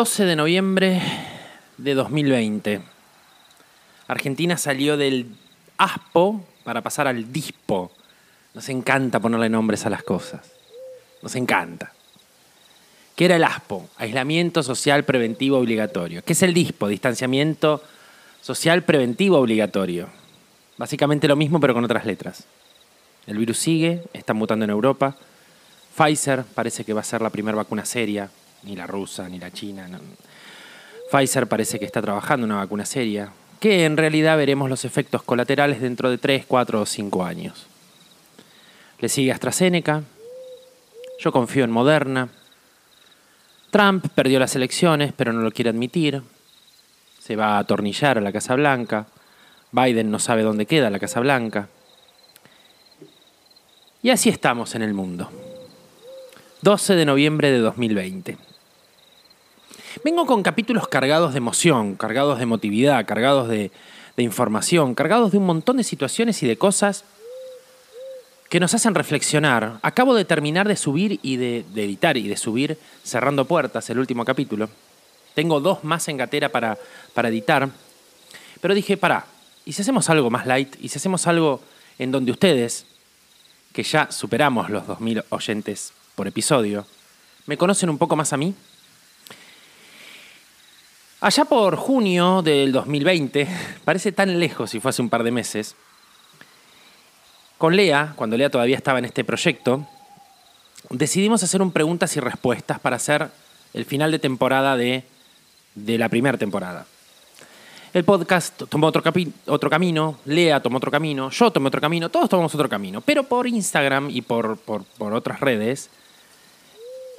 12 de noviembre de 2020. Argentina salió del ASPO para pasar al DISPO. Nos encanta ponerle nombres a las cosas. Nos encanta. ¿Qué era el ASPO? Aislamiento social preventivo obligatorio. ¿Qué es el DISPO? Distanciamiento social preventivo obligatorio. Básicamente lo mismo pero con otras letras. El virus sigue, está mutando en Europa. Pfizer parece que va a ser la primera vacuna seria, ni la rusa, ni la china. Pfizer parece que está trabajando una vacuna seria, que en realidad veremos los efectos colaterales dentro de 3, 4 o 5 años. Le sigue AstraZeneca, yo confío en Moderna. Trump perdió las elecciones, pero no lo quiere admitir. Se va a atornillar a la Casa Blanca. Biden no sabe dónde queda la Casa Blanca. Y así estamos en el mundo. 12 de noviembre de 2020. Vengo con capítulos cargados de emoción, cargados de emotividad, cargados de, información, cargados de un montón de situaciones y de cosas que nos hacen reflexionar. Acabo de terminar de subir y de, editar y de subir Cerrando Puertas, el último capítulo. Tengo dos más en gatera para, para editar. Pero dije, pará, ¿y si hacemos algo más light? ¿Y si hacemos algo en donde ustedes, que ya superamos los 2.000 oyentes por episodio, me conocen un poco más a mí? Allá por junio del 2020, parece tan lejos si fue hace un par de meses, con Lea, cuando Lea todavía estaba en este proyecto, decidimos hacer un preguntas y respuestas para hacer el final de temporada de, de la primera temporada. El podcast tomó otro, camino, Lea tomó otro camino, yo tomé otro camino, todos tomamos otro camino, pero por Instagram y por, por, por otras redes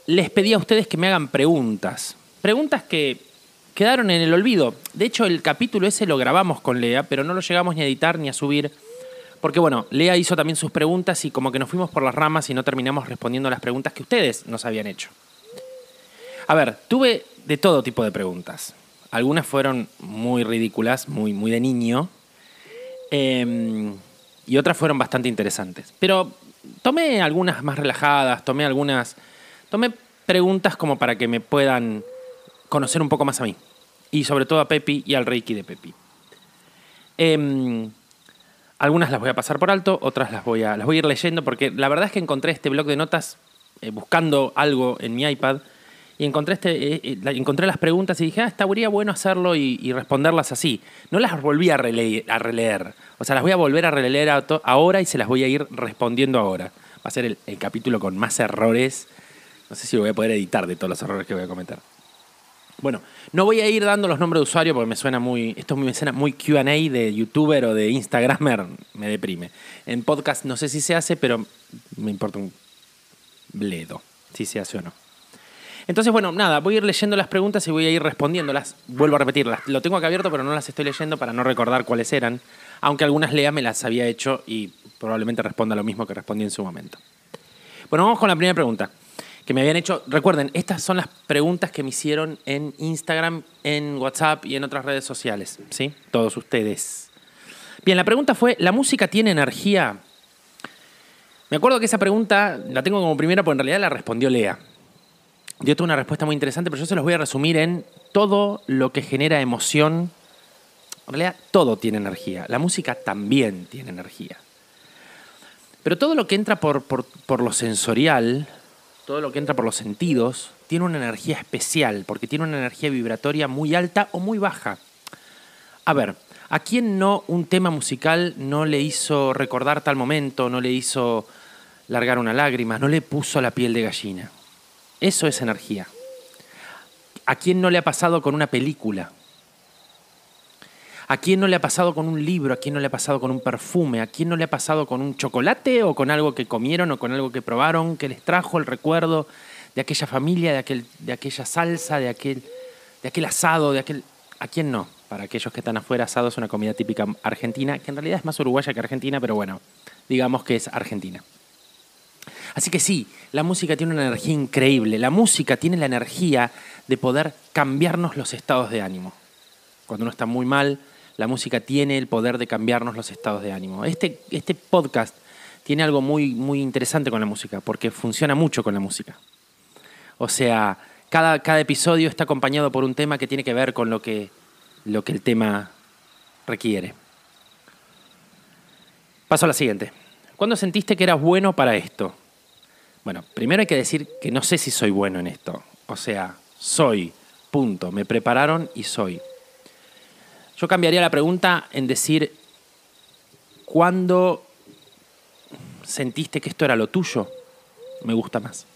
les pedí a ustedes que me hagan preguntas. Preguntas que quedaron en el olvido. De hecho, el capítulo ese lo grabamos con Lea, pero no lo llegamos ni a editar ni a subir. Porque bueno, Lea hizo también sus preguntas y como que nos fuimos por las ramas y no terminamos respondiendo las preguntas que ustedes nos habían hecho. A ver, tuve de todo tipo de preguntas. Algunas fueron muy ridículas, muy, muy de niño. Em, y otras fueron bastante interesantes. Pero tomé algunas más relajadas, tomé algunas tomé preguntas como para que me puedan conocer un poco más a mí. Y sobre todo a Pepi y al Reiki de Pepi. Em, algunas las voy a pasar por alto, otras las voy a, las voy a ir leyendo porque la verdad es que encontré este blog de notas eh, buscando algo en mi iPad y encontré, este, eh, eh, encontré las preguntas y dije, ah, estaría bueno hacerlo y, responderlas así. No las volví a, releer, O sea, las voy a volver a releer ahora y se las voy a ir respondiendo ahora. Va a ser el, el capítulo con más errores no sé si lo voy a poder editar de todos los errores que voy a cometer. Bueno, no voy a ir dando los nombres de usuario porque me suena muy. Esto me suena muy QA de youtuber o de Instagramer, me deprime. En podcast no sé si se hace, pero me importa un bledo si se hace o no. Entonces, bueno, nada, voy a ir leyendo las preguntas y voy a ir respondiéndolas. Vuelvo a repetirlas. Lo tengo acá abierto, pero no las estoy leyendo para no recordar cuáles eran. Aunque algunas leas me las había hecho y probablemente responda lo mismo que respondí en su momento. Bueno, vamos con la primera pregunta que me habían hecho. Recuerden, estas son las preguntas que me hicieron en Instagram, en WhatsApp y en otras redes sociales, ¿sí? Todos ustedes. Bien, la pregunta fue, ¿la música tiene energía? Me acuerdo que esa pregunta la tengo como primera, porque en realidad la respondió Lea. Dio tuve una respuesta muy interesante, pero yo se los voy a resumir en todo lo que genera emoción. En realidad, todo tiene energía. La música también tiene energía. Pero todo lo que entra por, por, por lo sensorial, todo lo que entra por los sentidos, tiene una energía especial, porque tiene una energía vibratoria muy alta o muy baja. A ver, ¿a quién no un tema musical no le hizo recordar tal momento, no le hizo largar una lágrima, no le puso la piel de gallina? Eso es energía. ¿A quién no le ha pasado con una película? ¿A quién no le ha pasado con un libro? ¿A quién no le ha pasado con un perfume? ¿A quién no le ha pasado con un chocolate o con algo que comieron o con algo que probaron que les trajo el recuerdo de aquella familia, de, aquel, de aquella salsa, de aquel, de aquel asado, de aquel... ¿A quién no? Para aquellos que están afuera, asado es una comida típica argentina, que en realidad es más uruguaya que argentina, pero bueno, digamos que es argentina. Así que sí, la música tiene una energía increíble. La música tiene la energía de poder cambiarnos los estados de ánimo. Cuando uno está muy mal, la música tiene el poder de cambiarnos los estados de ánimo. Este, este podcast tiene algo muy, muy interesante con la música, porque funciona mucho con la música. O sea, cada, cada episodio está acompañado por un tema que tiene que ver con lo que, lo que el tema requiere. Paso a la siguiente. ¿Cuándo sentiste que eras bueno para esto? Bueno, primero hay que decir que no sé si soy bueno en esto. O sea, soy, punto. Me prepararon y soy. Yo cambiaría la pregunta en decir, ¿cuándo sentiste que esto era lo tuyo? Me gusta más.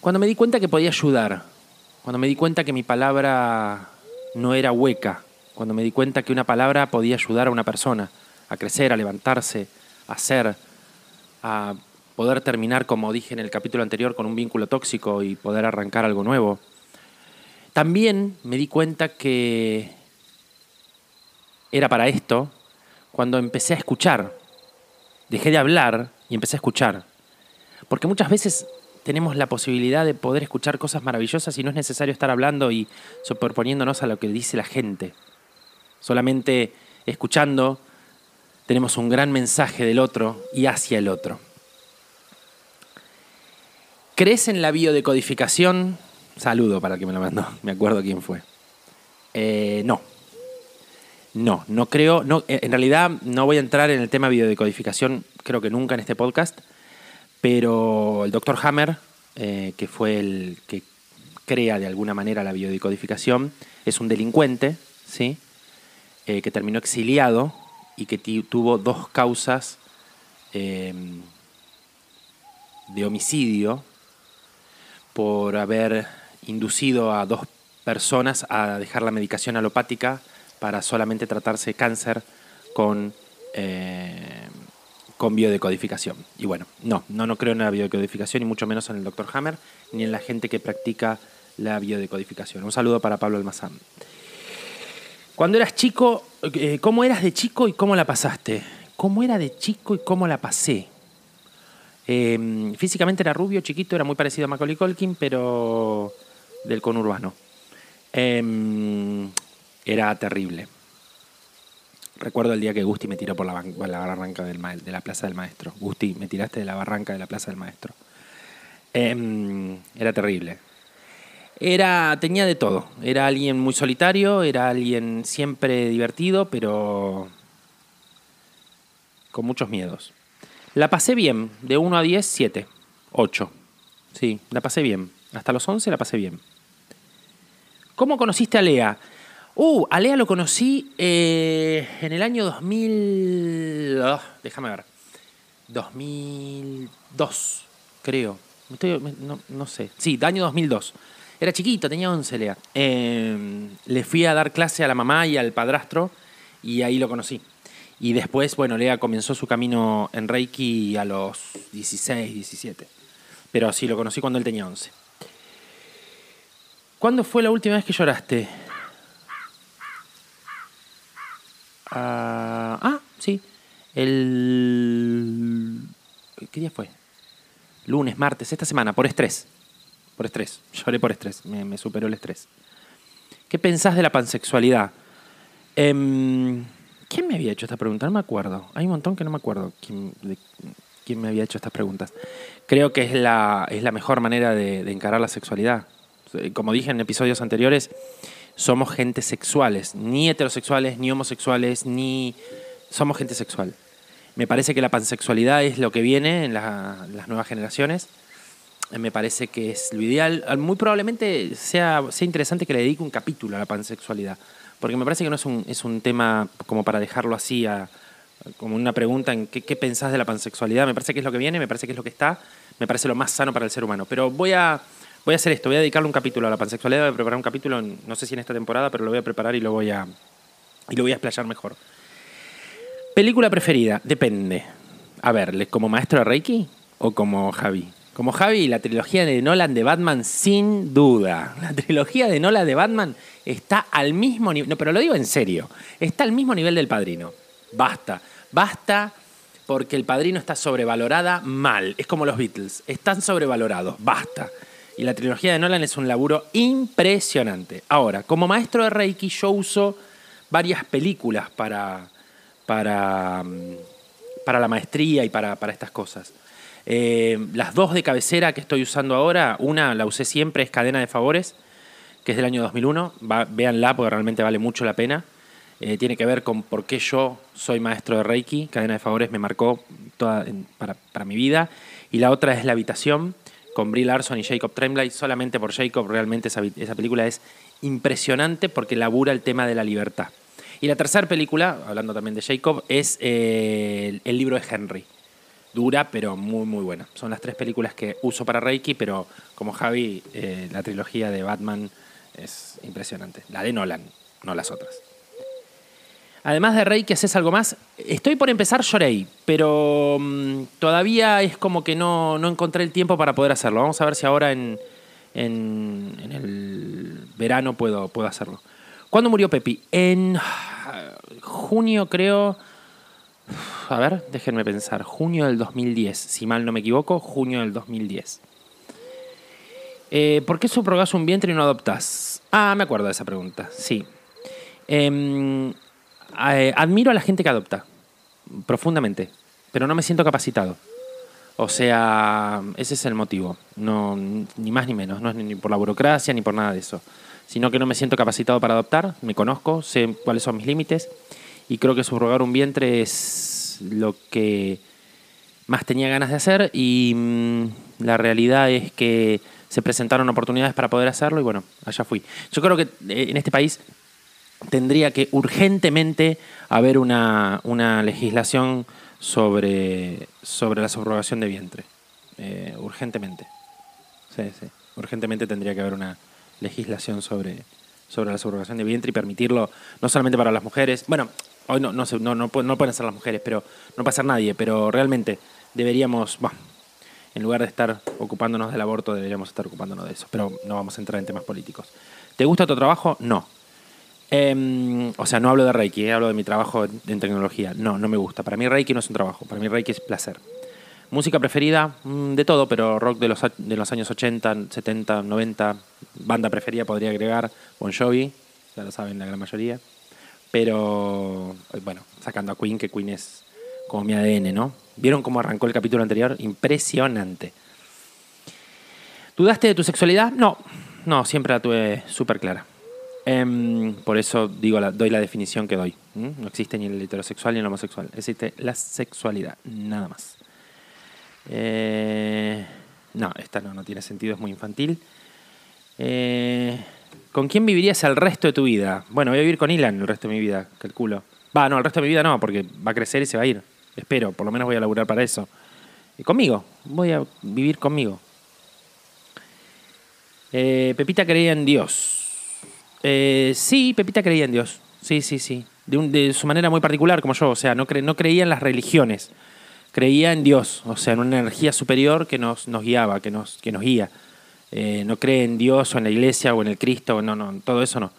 Cuando me di cuenta que podía ayudar, cuando me di cuenta que mi palabra no era hueca, cuando me di cuenta que una palabra podía ayudar a una persona a crecer, a levantarse, a ser, a poder terminar, como dije en el capítulo anterior, con un vínculo tóxico y poder arrancar algo nuevo. También me di cuenta que era para esto cuando empecé a escuchar. Dejé de hablar y empecé a escuchar. Porque muchas veces tenemos la posibilidad de poder escuchar cosas maravillosas y no es necesario estar hablando y superponiéndonos a lo que dice la gente. Solamente escuchando tenemos un gran mensaje del otro y hacia el otro. ¿Crees en la biodecodificación? Saludo para el que me lo mandó, me acuerdo quién fue. Eh, no. No, no creo. No, eh, en realidad no voy a entrar en el tema biodecodificación, creo que nunca en este podcast, pero el doctor Hammer, eh, que fue el que crea de alguna manera la biodecodificación, es un delincuente, ¿sí? que terminó exiliado y que tuvo dos causas de homicidio por haber inducido a dos personas a dejar la medicación alopática para solamente tratarse cáncer con, eh, con biodecodificación. Y bueno, no, no, no creo en la biodecodificación, y mucho menos en el doctor Hammer, ni en la gente que practica la biodecodificación. Un saludo para Pablo Almazán. Cuando eras chico, eh, ¿cómo eras de chico y cómo la pasaste? ¿Cómo era de chico y cómo la pasé? Em, físicamente era rubio, chiquito, era muy parecido a Macaulay Culkin, pero del conurbano. Em, era terrible. Recuerdo el día que Gusti me tiró por la, barranca de la Plaza del Maestro. Gusti, me tiraste de la barranca de la Plaza del Maestro. Em, era terrible. Era, tenía de todo. Era alguien muy solitario, era alguien siempre divertido, pero con muchos miedos. La pasé bien, de 1 a 10, 7, 8. Sí, la pasé bien. Hasta los 11 la pasé bien. ¿Cómo conociste a Lea? Uh, a Lea lo conocí eh, en el año 2000... Ah, déjame ver. 2002, creo. no, sé. Sí, año 2002. Era chiquito, tenía 11 Lea. Em, le fui a dar clase a la mamá y al padrastro y ahí lo conocí. Y después, bueno, Lea comenzó su camino en Reiki a los 16, 17. Pero sí, lo conocí cuando él tenía 11. ¿Cuándo fue la última vez que lloraste? Ah, sí. El... ¿Qué día fue? Lunes, martes, esta semana, por estrés. Por estrés. Lloré por estrés. Me, superó el estrés. ¿Qué pensás de la pansexualidad? Eh, ¿Quién me había hecho esta pregunta? No me acuerdo. Hay un montón que no me acuerdo quién, quién me había hecho estas preguntas. Creo que es la, es la mejor manera de, encarar la sexualidad. Como dije en episodios anteriores, somos gente sexuales, ni heterosexuales, ni homosexuales, ni... Somos gente sexual. Me parece que la pansexualidad es lo que viene en las nuevas generaciones. Me parece que es lo ideal. Muy probablemente sea, sea interesante que le dedique un capítulo a la pansexualidad porque me parece que no es un, es un tema como para dejarlo así, como una pregunta en qué, pensás de la pansexualidad. Me parece que es lo que viene, me parece que es lo que está, me parece lo más sano para el ser humano. Pero voy a, voy a hacer esto, voy a dedicarle un capítulo a la pansexualidad, voy a preparar un capítulo, no sé si en esta temporada, pero lo voy a preparar y lo voy a, y lo voy a explayar mejor. Película preferida, depende. A ver, ¿como maestro de Reiki o como Javi? Como Javi, la trilogía de Nolan de Batman, sin duda. La trilogía de Nolan de Batman está al mismo nivel. No, pero lo digo en serio. Está al mismo nivel del padrino. Basta. Basta porque el padrino está sobrevalorada mal. Es como los Beatles. Están sobrevalorados. Basta. Y la trilogía de Nolan es un laburo impresionante. Ahora, como maestro de Reiki, yo uso varias películas para, para, mm, para la maestría y para, para estas cosas. Eh, las dos de cabecera que estoy usando ahora, una la usé siempre, es Cadena de Favores, que es del año 2001. Va, véanla porque realmente vale mucho la pena. Eh, tiene que ver con por qué yo soy maestro de Reiki. Cadena de Favores me marcó toda, para, para, mi vida. Y la otra es La Habitación, con Brie Larson y Jacob Tremblay. Solamente por Jacob, realmente esa, esa película es impresionante porque labura el tema de la libertad. Y la tercera película, hablando también de Jacob, es eh, el, libro de Henry. Dura, pero muy, muy buena. Son las tres películas que uso para Reiki, pero como Javi, eh, la trilogía de Batman es impresionante. La de Nolan, no las otras. Además de Reiki, ¿haces algo más? Estoy por empezar Shorei, pero mm, todavía es como que no, no, encontré el tiempo para poder hacerlo. Vamos a ver si ahora en, en, el verano puedo, puedo hacerlo. ¿Cuándo murió Pepi? En junio, creo. A ver, déjenme pensar. Junio del 2010, si mal no me equivoco, junio del 2010. Eh, ¿Por qué subrogás un vientre y no adoptás? Ah, me acuerdo de esa pregunta, sí. Em, eh, admiro a la gente que adopta, profundamente, pero no me siento capacitado. O sea, ese es el motivo, no, ni más ni menos, no es ni por la burocracia ni por nada de eso sino que no me siento capacitado para adoptar, me conozco, sé cuáles son mis límites y creo que subrogar un vientre es lo que más tenía ganas de hacer y mm, la realidad es que se presentaron oportunidades para poder hacerlo y bueno, allá fui. Yo creo que eh, en este país tendría que urgentemente haber una, legislación sobre, sobre la subrogación de vientre. Eh, urgentemente. Sí, sí. Urgentemente tendría que haber una, legislación sobre, sobre la subrogación de vientre y permitirlo no solamente para las mujeres, bueno, hoy no, no, no, no, pueden ser las mujeres, pero no puede ser nadie, pero realmente deberíamos, en lugar de estar ocupándonos del aborto, deberíamos estar ocupándonos de eso, pero no vamos a entrar en temas políticos. ¿Te gusta tu trabajo? No. Em, o sea, no hablo de Reiki, eh, hablo de mi trabajo en tecnología. No, no me gusta. Para mí Reiki no es un trabajo, para mí Reiki es placer. Música preferida, mm, de todo, pero rock de los, de años 80, 70, 90. Banda preferida podría agregar Bon Jovi, ya lo saben la gran mayoría. Pero, eh, bueno, sacando a Queen, que Queen es como mi ADN, ¿no? ¿Vieron cómo arrancó el capítulo anterior? Impresionante. ¿Dudaste de tu sexualidad? No, no, siempre la tuve súper clara. Em, por eso digo, doy la definición que doy. No existe ni el heterosexual ni el homosexual. Existe la sexualidad, nada más. Eh, no, esta no, no tiene sentido, es muy infantil. Eh, ¿Con quién vivirías el resto de tu vida? Bueno, voy a vivir con Ilan el resto de mi vida, calculo. Va, no, el resto de mi vida no, porque va a crecer y se va a ir. Espero, por lo menos voy a laburar para eso. Y conmigo, voy a vivir conmigo. Eh, Pepita creía en Dios. Sí, Pepita creía en Dios. Sí, sí, sí. De, su manera muy particular, como yo. O sea, no, creía en las religiones creía en Dios, o sea, en una energía superior que nos, guiaba, que nos, guía. Eh, no cree en Dios o en la iglesia o en el Cristo, no, no, todo eso no.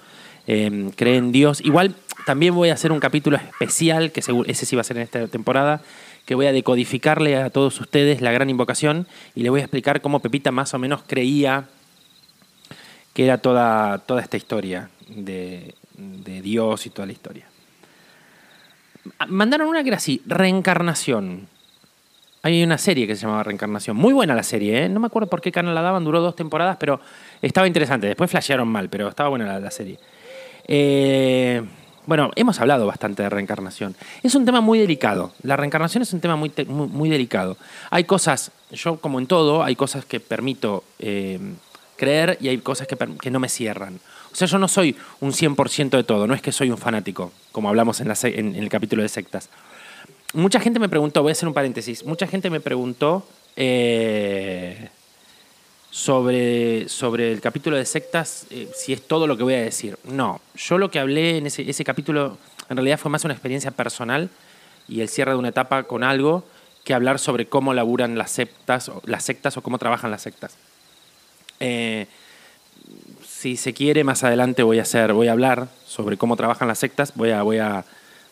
Eh, cree en Dios. Igual también voy a hacer un capítulo especial, que ese sí va a ser en esta temporada, que voy a decodificarle a todos ustedes la gran invocación y les voy a explicar cómo Pepita más o menos creía que era toda, toda esta historia de, de Dios y toda la historia. Mandaron una que era así, reencarnación. Hay una serie que se llamaba Reencarnación. Muy buena la serie, ¿eh? No me acuerdo por qué canal la daban, duró dos temporadas, pero estaba interesante. Después flashearon mal, pero estaba buena la, serie. Eh, bueno, hemos hablado bastante de reencarnación. Es un tema muy delicado. La reencarnación es un tema muy, muy, delicado. Hay cosas, yo como en todo, hay cosas que permito eh, creer y hay cosas que, que, no me cierran. O sea, yo no soy un 100% de todo, no es que soy un fanático, como hablamos en, la, en el capítulo de sectas mucha gente me preguntó, voy a hacer un paréntesis, mucha gente me preguntó eh, sobre, sobre el capítulo de sectas, eh, si es todo lo que voy a decir. No, yo lo que hablé en ese, ese, capítulo en realidad fue más una experiencia personal y el cierre de una etapa con algo que hablar sobre cómo laburan las sectas, las sectas o cómo trabajan las sectas. Eh, si se quiere, más adelante voy a hacer, voy a hablar sobre cómo trabajan las sectas, voy a,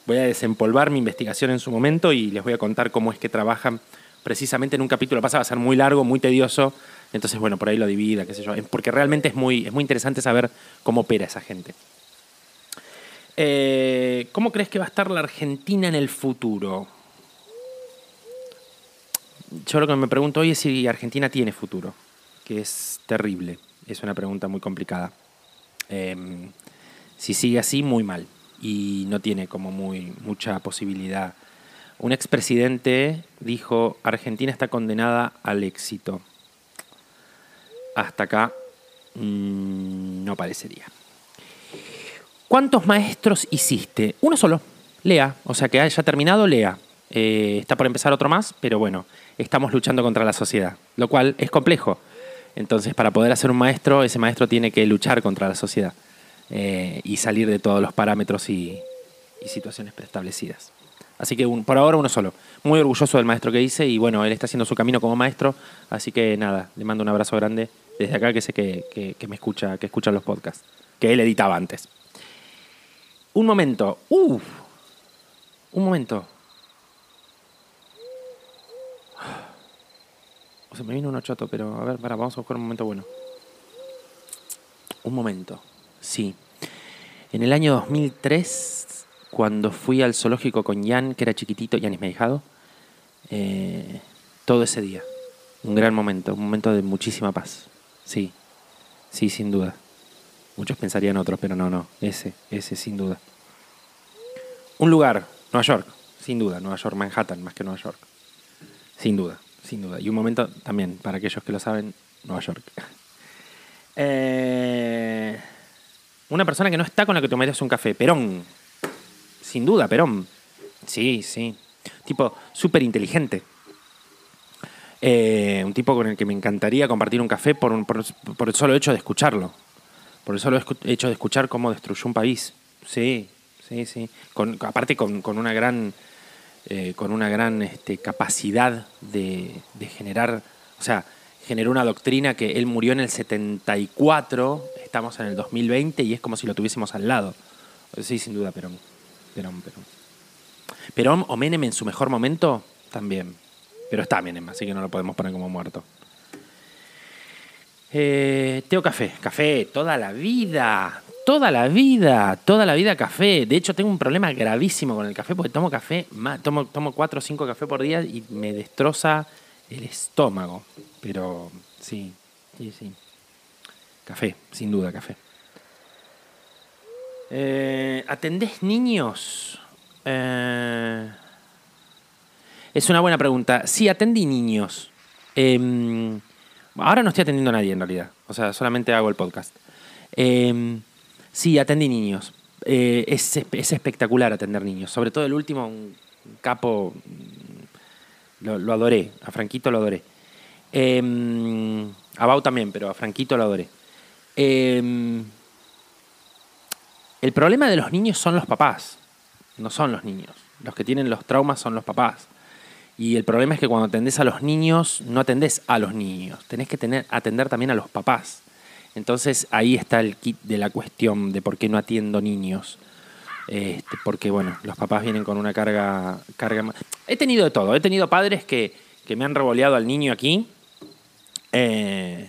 desempolvar mi investigación en su momento y les voy a contar cómo es que trabajan precisamente en un capítulo. Pasa, va a ser muy largo, muy tedioso. Entonces, bueno, por ahí lo divida, qué sé yo. Porque realmente es muy, es muy interesante saber cómo opera esa gente. Eh, ¿Cómo crees que va a estar la Argentina en el futuro? yo lo que me pregunto hoy es si Argentina tiene futuro, que es terrible. Es una pregunta muy complicada. Em, si sigue así, muy mal. Y no tiene como muy, mucha posibilidad. Un expresidente dijo, Argentina está condenada al éxito. Hasta acá mm, no parecería. ¿Cuántos maestros hiciste? Uno solo, Lea. O sea, que haya terminado, Lea. Eh, está por empezar otro más, pero bueno, estamos luchando contra la sociedad, lo cual es complejo. Entonces, para poder hacer un maestro, ese maestro tiene que luchar contra la sociedad eh, y salir de todos los parámetros y, situaciones preestablecidas. Así que por ahora uno solo. Muy orgulloso del maestro que hice y bueno, él está haciendo su camino como maestro, así que nada, le mando un abrazo grande desde acá que sé que, me escucha, que escucha los podcasts, que él editaba antes. Un momento, uff, un momento. Se me vino un choto, pero a ver, para, vamos a buscar un momento bueno. Un momento, sí. En el año 2003, cuando fui al zoológico con Jan, que era chiquitito, Jan es mi hijado, eh, todo ese día. Un gran momento, un momento de muchísima paz. Sí, sí, sin duda. Muchos pensarían otros, pero no, no. Ese, ese, sin duda. Un lugar, Nueva York, sin duda. Nueva York, Manhattan, más que Nueva York. Sin duda sin duda. Y un momento también, para aquellos que lo saben, Nueva York. Eh, una persona que no está con la que tomarías un café, Perón. Sin duda, Perón. Sí, sí. Tipo súper inteligente. Eh, un tipo con el que me encantaría compartir un café por, por, el solo hecho de escucharlo. Por el solo hecho de escuchar cómo destruyó un país. Sí, sí, sí. Con, aparte con, con una gran eh, con una gran este, capacidad de, generar, o sea, generó una doctrina que él murió en el 74, estamos en el 2020 y es como si lo tuviésemos al lado. Sí, sin duda, Perón. Perón, Perón. Perón o Menem en su mejor momento, también. Pero está Menem, así que no lo podemos poner como muerto. Eh, Teo Café, café toda la vida, toda la vida, toda la vida café. De hecho, tengo un problema gravísimo con el café porque tomo café, tomo, tomo cuatro o cinco cafés por día y me destroza el estómago. Pero sí, sí, sí. Café, sin duda, café. Eh, ¿Atendés niños? Eh, es una buena pregunta. Sí, atendí niños. Em, ahora no estoy atendiendo a nadie en realidad. O sea, solamente hago el podcast. Eh, Sí, atendí niños. Eh, es, espectacular atender niños. Sobre todo el último, un capo, lo, adoré. A Franquito lo adoré. Em, a Bau también, pero a Franquito lo adoré. Em, el problema de los niños son los papás, no son los niños. Los que tienen los traumas son los papás. Y el problema es que cuando atendés a los niños, no atendés a los niños. Tenés que tener, atender también a los papás. Entonces ahí está el kit de la cuestión de por qué no atiendo niños. Este, porque bueno, los papás vienen con una carga, carga... He tenido de todo, he tenido padres que, me han revoleado al niño aquí. Eh,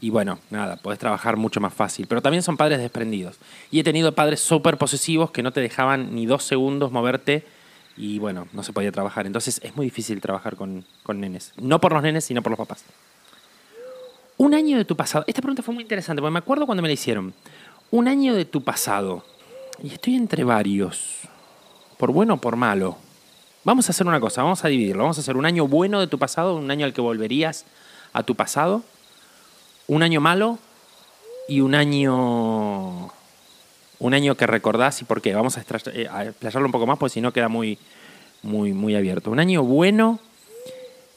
y bueno, nada, podés trabajar mucho más fácil. Pero también son padres desprendidos. Y he tenido padres súper posesivos que no te dejaban ni dos segundos moverte y bueno, no se podía trabajar. Entonces es muy difícil trabajar con, con nenes. No por los nenes, sino por los papás. Un año de tu pasado. Esta pregunta fue muy interesante, porque me acuerdo cuando me la hicieron. Un año de tu pasado. Y estoy entre varios. Por bueno o por malo. Vamos a hacer una cosa, vamos a dividirlo. Vamos a hacer un año bueno de tu pasado, un año al que volverías a tu pasado. Un año malo y un año. Un año que recordás y por qué. Vamos a, eh, explayarlo un poco más, porque si no queda muy, muy, muy abierto. Un año bueno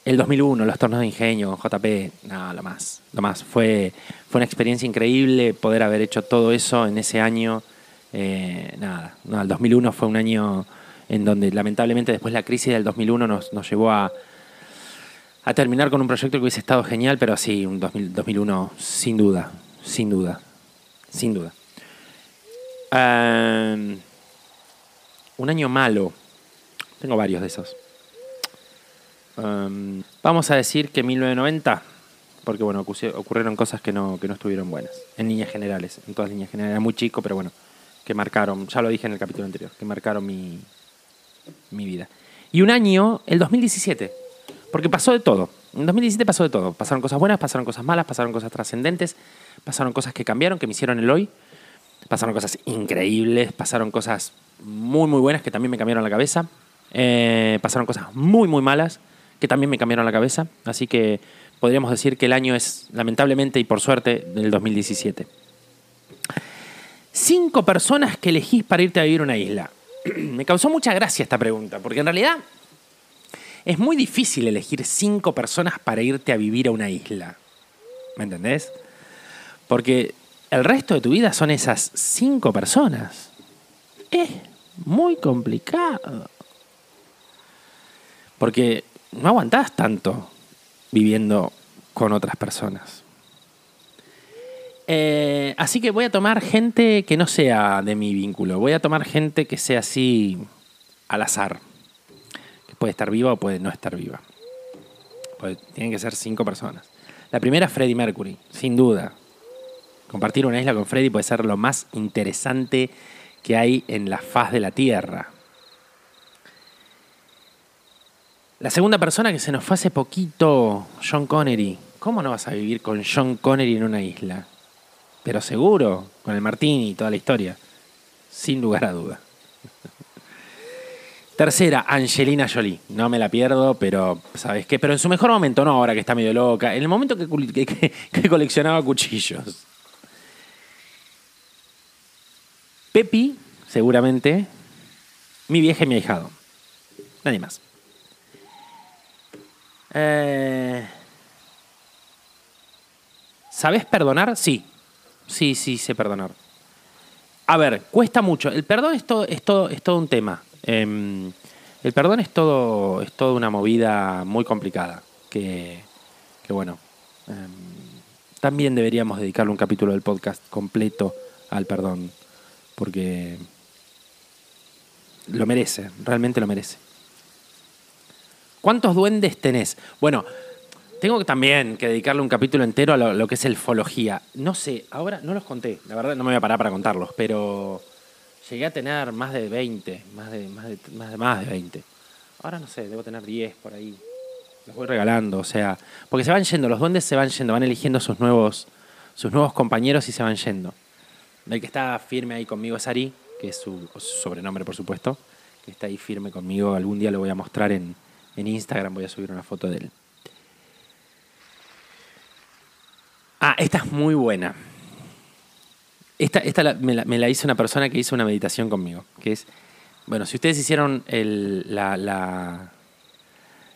el 2001, los tornos de ingenio, JP, nada, lo más, lo más. Fue, fue una experiencia increíble poder haber hecho todo eso en ese año. Eh, nada, no, el 2001 fue un año en donde lamentablemente después la crisis del 2001 nos, nos llevó a, a terminar con un proyecto que hubiese estado genial, pero sí, un 2001 sin duda, sin duda, sin duda. un año malo, tengo varios de esos. Em, vamos a decir que 1990, porque bueno, ocurrieron cosas que no, que no estuvieron buenas, en líneas generales, en todas líneas generales. Era muy chico, pero bueno, que marcaron, ya lo dije en el capítulo anterior, que marcaron mi, mi vida. Y un año, el 2017, Porque pasó de todo. En 2017 pasó de todo. Pasaron cosas buenas, pasaron cosas malas, pasaron cosas trascendentes, pasaron cosas que cambiaron, que me hicieron el hoy. Pasaron cosas increíbles, pasaron cosas muy, muy buenas que también me cambiaron la cabeza. Eh, pasaron cosas muy, muy malas que también me cambiaron la cabeza. Así que podríamos decir que el año es, lamentablemente y por suerte, del 2017. Cinco personas que elegís para irte a vivir a una isla. me causó mucha gracia esta pregunta, porque en realidad es muy difícil elegir cinco personas para irte a vivir a una isla. ¿Me entendés? Porque el resto de tu vida son esas cinco personas. Es muy complicado. Porque no aguantás tanto viviendo con otras personas. Eh, así que voy a tomar gente que no sea de mi vínculo. Voy a tomar gente que sea así al azar. Que puede estar viva o puede no estar viva. tienen que ser cinco personas. La primera, Freddie Mercury, sin duda. Compartir una isla con Freddie puede ser lo más interesante que hay en la faz de la Tierra. La segunda persona que se nos fue hace poquito, John Connery. ¿Cómo no vas a vivir con John Connery en una isla? Pero seguro, con el Martini y toda la historia. Sin lugar a duda. Tercera, Angelina Jolie. No me la pierdo, pero ¿sabes qué? Pero en su mejor momento, no ahora que está medio loca. En el momento que, coleccionaba cuchillos. Pepi, seguramente. Mi vieja y mi ahijado. Nadie más. Eh, ¿Sabes perdonar? Sí. Sí, sí, sé perdonar. A ver, cuesta mucho. El perdón es todo, es todo, es todo un tema. Em, el perdón es todo, es toda una movida muy complicada. Que, bueno. Em, también deberíamos dedicarle un capítulo del podcast completo al perdón. Porque lo merece, realmente lo merece. ¿Cuántos duendes tenés? Bueno, tengo también que dedicarle un capítulo entero a lo, que es elfología. No sé, ahora no los conté, la verdad no me voy a parar para contarlos, pero llegué a tener más de 20, más de, más de, más de, 20. Ahora no sé, debo tener 10 por ahí. Los voy regalando, o sea, porque se van yendo, los duendes se van yendo, van eligiendo sus nuevos, sus nuevos compañeros y se van yendo. El que está firme ahí conmigo es Ari, que es su, sobrenombre, por supuesto, que está ahí firme conmigo. Algún día lo voy a mostrar en, en Instagram, voy a subir una foto de él. Ah, esta es muy buena. Esta, me, la, hizo una persona que hizo una meditación conmigo, que es, bueno, si ustedes hicieron el,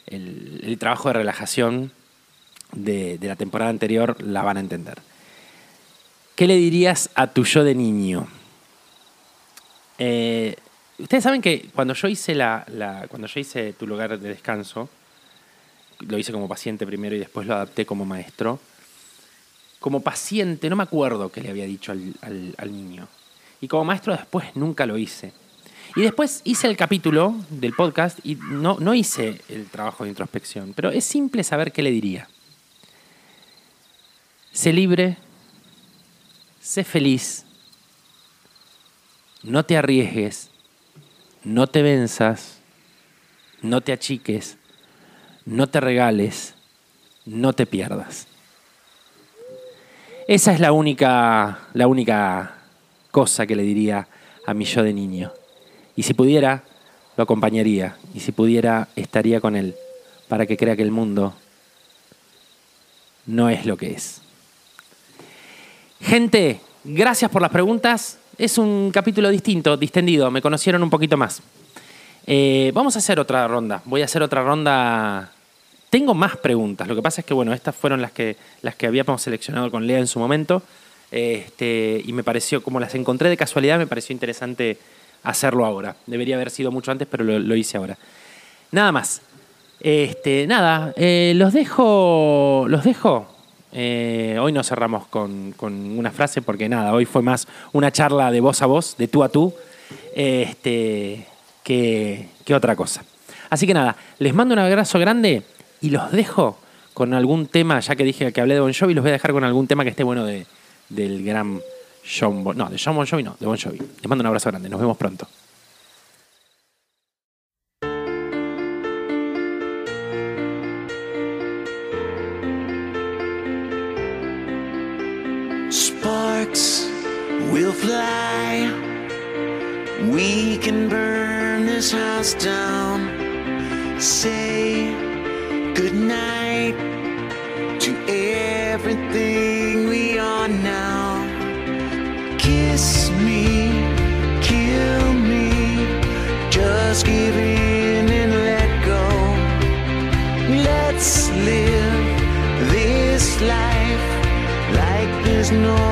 el, trabajo de relajación de, la temporada anterior, la van a entender. ¿Qué le dirías a tu yo de niño? Eh, ustedes saben que cuando yo hice la, cuando yo hice tu lugar de descanso, lo hice como paciente primero y después lo adapté como maestro como paciente, no me acuerdo qué le había dicho al, niño. Y como maestro después nunca lo hice. Y después hice el capítulo del podcast y no, no hice el trabajo de introspección, pero es simple saber qué le diría. Sé libre, sé feliz, no te arriesgues, no te venzas, no te achiques, no te regales, no te pierdas. Esa es la única, la única cosa que le diría a mi yo de niño. Y si pudiera, lo acompañaría. Y si pudiera, estaría con él para que crea que el mundo no es lo que es. Gente, gracias por las preguntas. Es un capítulo distinto, distendido. Me conocieron un poquito más. Eh, vamos a hacer otra ronda. Voy a hacer otra ronda tengo más preguntas. Lo que pasa es que, bueno, estas fueron las que, las que habíamos seleccionado con Lea en su momento. Este, y me pareció, como las encontré de casualidad, me pareció interesante hacerlo ahora. Debería haber sido mucho antes, pero lo, hice ahora. Nada más. Este, nada, eh, los dejo. Los dejo. Eh, hoy no cerramos con, una frase porque nada, hoy fue más una charla de voz a voz, de tú a tú, este, que, que otra cosa. Así que nada, les mando un abrazo grande y los dejo con algún tema, ya que dije que hablé de Bon Jovi, los voy a dejar con algún tema que esté bueno de, del gran John Bon... No, de John Bon Jovi no, de Bon Jovi. Les mando un abrazo grande, nos vemos pronto. fly. We can burn this house down. Say goodnight to everything we are now. Kiss me, kill me, just give in and let go. Let's live this life like there's no